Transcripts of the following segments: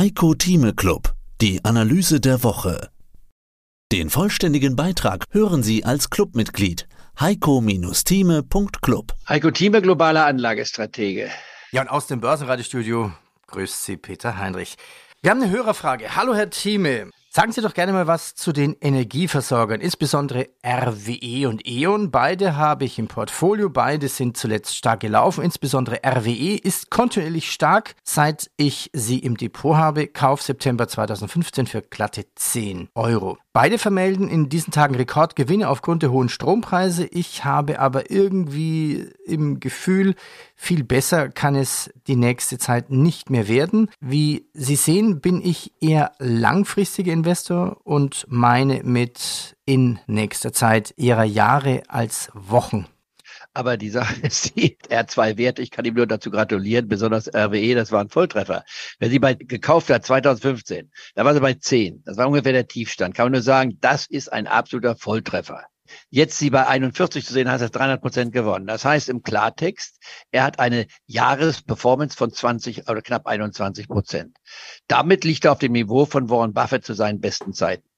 Heiko Thieme Club, die Analyse der Woche. Den vollständigen Beitrag hören Sie als Clubmitglied heiko-thieme.club. Heiko Thieme, globaler Anlagestratege. Ja, und aus dem Börsenradiostudio grüßt Sie Peter Heinrich. Wir haben eine Hörerfrage. Hallo Herr Thieme. Sagen Sie doch gerne mal was zu den Energieversorgern, insbesondere RWE und E.ON. Beide habe ich im Portfolio, beide sind zuletzt stark gelaufen. Insbesondere RWE ist kontinuierlich stark, seit ich sie im Depot habe. Kauf September 2015 für glatte 10 Euro. Beide vermelden in diesen Tagen Rekordgewinne aufgrund der hohen Strompreise. Ich habe aber irgendwie im Gefühl, viel besser kann es die nächste Zeit nicht mehr werden. Wie Sie sehen, bin ich eher langfristiger Investor und meine mit in nächster Zeit eher Jahre als Wochen. Aber die Sache ist er hat zwei Werte, ich kann ihm nur dazu gratulieren, besonders RWE, das war ein Volltreffer. Wer sie bei gekauft hat, 2015, da war sie bei 10. Das war ungefähr der Tiefstand. Kann man nur sagen, das ist ein absoluter Volltreffer. Jetzt sie bei 41 zu sehen, hat er 300 Prozent gewonnen. Das heißt im Klartext, er hat eine Jahresperformance von 20 oder knapp 21 Prozent. Damit liegt er auf dem Niveau von Warren Buffett zu seinen besten Zeiten.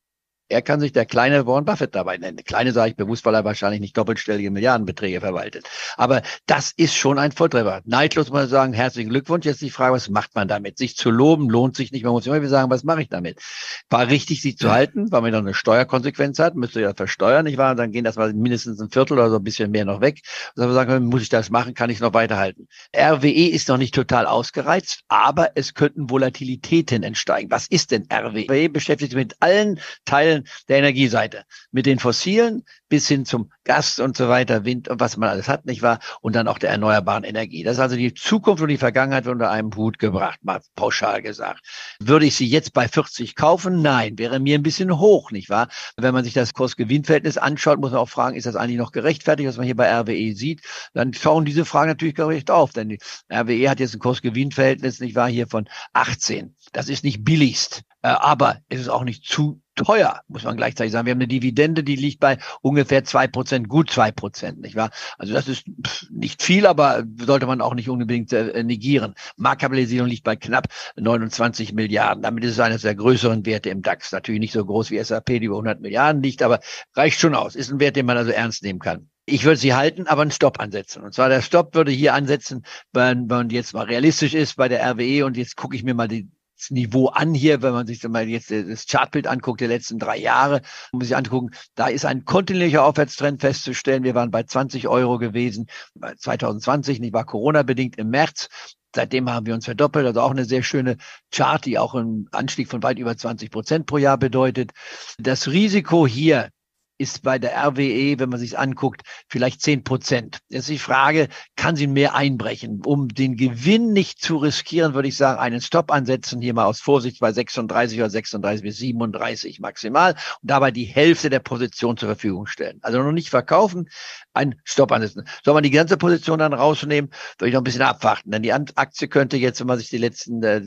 Er kann sich der kleine Warren Buffett dabei nennen. Kleine sage ich bewusst, weil er wahrscheinlich nicht doppelstellige Milliardenbeträge verwaltet. Aber das ist schon ein Volltreffer. Neidlos muss man sagen, herzlichen Glückwunsch. Jetzt die Frage, was macht man damit? Sich zu loben lohnt sich nicht. Man muss immer wieder sagen, was mache ich damit? War richtig, sie zu halten, weil man dann eine Steuerkonsequenz hat, müsste ja versteuern, nicht wahr? Dann gehen das mal mindestens ein Viertel oder so ein bisschen mehr noch weg. Und dann sagen, muss ich das machen? Kann ich noch weiterhalten? RWE ist noch nicht total ausgereizt, aber es könnten Volatilitäten entsteigen. Was ist denn RWE? RWE beschäftigt sich mit allen Teilen der Energieseite. Mit den fossilen bis hin zum Gas und so weiter, Wind und was man alles hat, nicht wahr? Und dann auch der erneuerbaren Energie. Das ist also die Zukunft und die Vergangenheit unter einem Hut gebracht, mal pauschal gesagt. Würde ich sie jetzt bei 40 kaufen? Nein, wäre mir ein bisschen hoch, nicht wahr? Wenn man sich das Kurs-Gewinn-Verhältnis anschaut, muss man auch fragen, ist das eigentlich noch gerechtfertigt, was man hier bei RWE sieht? Dann schauen diese Fragen natürlich gerecht auf, denn die RWE hat jetzt ein Kurs-Gewinn-Verhältnis, nicht wahr, hier von 18. Das ist nicht billigst, aber es ist auch nicht zu teuer, muss man gleichzeitig sagen. Wir haben eine Dividende, die liegt bei ungefähr zwei Prozent, gut zwei Prozent, nicht wahr? Also das ist nicht viel, aber sollte man auch nicht unbedingt äh, negieren. Marktkapitalisierung liegt bei knapp 29 Milliarden. Damit ist es eines der größeren Werte im DAX. Natürlich nicht so groß wie SAP, die über 100 Milliarden liegt, aber reicht schon aus. Ist ein Wert, den man also ernst nehmen kann. Ich würde sie halten, aber einen Stopp ansetzen. Und zwar der Stopp würde hier ansetzen, wenn man jetzt mal realistisch ist bei der RWE und jetzt gucke ich mir mal die Niveau an hier, wenn man sich mal jetzt das Chartbild anguckt, der letzten drei Jahre, muss sich angucken, da ist ein kontinuierlicher Aufwärtstrend festzustellen. Wir waren bei 20 Euro gewesen, 2020, nicht war Corona-bedingt im März. Seitdem haben wir uns verdoppelt, also auch eine sehr schöne Chart, die auch einen Anstieg von weit über 20 Prozent pro Jahr bedeutet. Das Risiko hier ist bei der RWE, wenn man sich anguckt, vielleicht zehn Prozent. Jetzt die Frage, kann sie mehr einbrechen? Um den Gewinn nicht zu riskieren, würde ich sagen, einen Stop ansetzen, hier mal aus Vorsicht bei 36 oder 36 bis 37 maximal und dabei die Hälfte der Position zur Verfügung stellen. Also noch nicht verkaufen, einen Stop ansetzen. Soll man die ganze Position dann rausnehmen, würde ich noch ein bisschen abwarten. Denn die Aktie könnte jetzt, wenn man sich die letzten äh,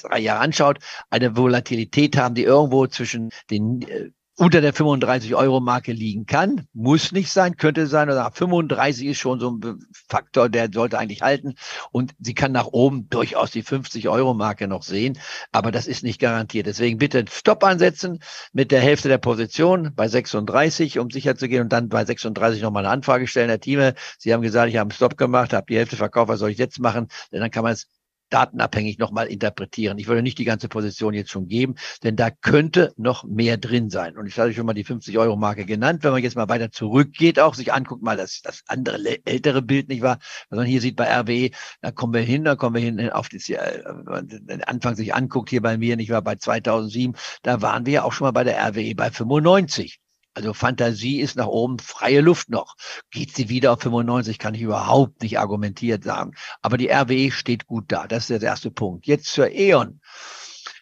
drei Jahre anschaut, eine Volatilität haben, die irgendwo zwischen den äh, unter der 35-Euro-Marke liegen kann. Muss nicht sein, könnte sein. Oder 35 ist schon so ein Faktor, der sollte eigentlich halten. Und sie kann nach oben durchaus die 50-Euro-Marke noch sehen. Aber das ist nicht garantiert. Deswegen bitte Stopp ansetzen mit der Hälfte der Position bei 36, um sicher zu gehen. Und dann bei 36 nochmal eine Anfrage stellen. Herr Thieme, Sie haben gesagt, ich habe einen Stopp gemacht, habe die Hälfte verkauft. Was soll ich jetzt machen? Denn dann kann man es datenabhängig nochmal interpretieren. Ich würde nicht die ganze Position jetzt schon geben, denn da könnte noch mehr drin sein. Und ich hatte schon mal die 50-Euro-Marke genannt. Wenn man jetzt mal weiter zurückgeht, auch sich anguckt, mal das, das andere ältere Bild, nicht wahr? Was man hier sieht bei RWE, da kommen wir hin, da kommen wir hin auf das, den Anfang sich anguckt hier bei mir, nicht wahr? Bei 2007, da waren wir ja auch schon mal bei der RWE bei 95. Also Fantasie ist nach oben freie Luft noch. Geht sie wieder auf 95, kann ich überhaupt nicht argumentiert sagen. Aber die RWE steht gut da. Das ist der erste Punkt. Jetzt zur E.ON.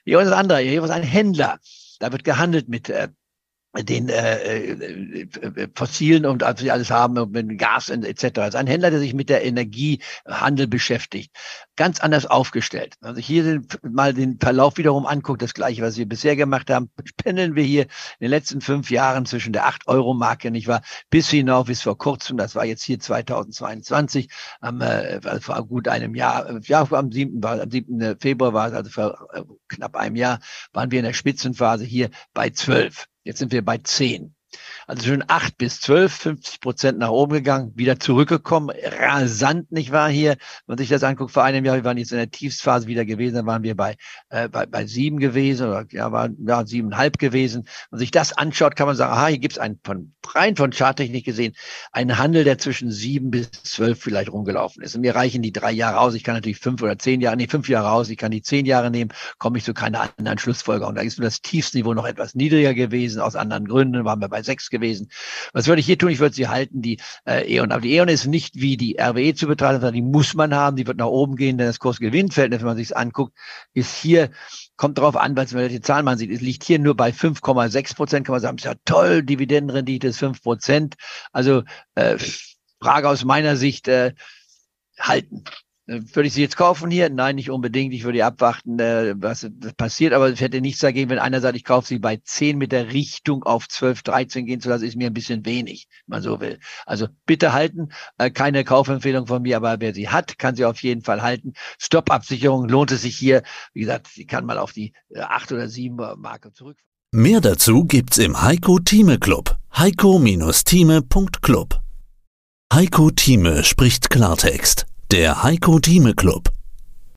E.ON ist ein anderer. E.ON ist ein Händler. Da wird gehandelt mit äh, den äh, äh, fossilen und was sie alles haben mit Gas etc. Es ist ein Händler, der sich mit der Energiehandel beschäftigt, ganz anders aufgestellt. Also hier sind, mal den Verlauf wiederum anguckt, das gleiche, was wir bisher gemacht haben, pendeln wir hier in den letzten fünf Jahren zwischen der 8-Euro-Marke, nicht wahr, bis hinauf bis vor kurzem, das war jetzt hier 2022, am, äh, vor gut einem Jahr, ja, am 7. War, am 7. Februar war es, also vor äh, knapp einem Jahr, waren wir in der Spitzenphase hier bei 12. Jetzt sind wir bei 10. Also schon acht bis zwölf, 50 Prozent nach oben gegangen, wieder zurückgekommen, rasant, nicht wahr hier? Wenn man sich das anguckt, vor einem Jahr, wir waren jetzt in der Tiefsphase wieder gewesen, dann waren wir bei, äh, bei, bei sieben gewesen oder ja, waren ja, siebeneinhalb gewesen. Wenn man sich das anschaut, kann man sagen, aha, hier gibt es einen von rein von Charttechnik gesehen, einen Handel, der zwischen sieben bis zwölf vielleicht rumgelaufen ist. Und mir reichen die drei Jahre aus. Ich kann natürlich fünf oder zehn Jahre, nee, fünf Jahre aus, ich kann die zehn Jahre nehmen, komme ich zu keiner anderen Schlussfolgerung. Da ist nur das Tiefsniveau noch etwas niedriger gewesen, aus anderen Gründen, waren wir bei sechs gewesen. Was würde ich hier tun? Ich würde sie halten, die äh, E.ON. Aber die E.ON ist nicht wie die RWE zu betrachten, sondern die muss man haben, die wird nach oben gehen, denn das Kursgewinnverhältnis, wenn man sich anguckt, ist hier kommt darauf an, was welche Zahlen man sieht. Es liegt hier nur bei 5,6 Prozent, kann man sagen, ist ja toll, Dividendenrendite ist 5 Prozent. Also äh, Frage aus meiner Sicht äh, halten. Äh, würde ich sie jetzt kaufen hier? Nein, nicht unbedingt. Ich würde abwarten, äh, was passiert. Aber es hätte nichts dagegen, wenn einer sagt, ich kaufe sie bei 10 mit der Richtung auf 12, 13 gehen zu lassen, ist mir ein bisschen wenig, wenn man so will. Also bitte halten. Äh, keine Kaufempfehlung von mir, aber wer sie hat, kann sie auf jeden Fall halten. Stop-Absicherung lohnt es sich hier. Wie gesagt, sie kann mal auf die 8 oder 7 Marke zurück. Mehr dazu gibt's im Heiko Thieme Club. Heiko-Thieme.club Heiko Thieme spricht Klartext. Der Heiko Thieme Club.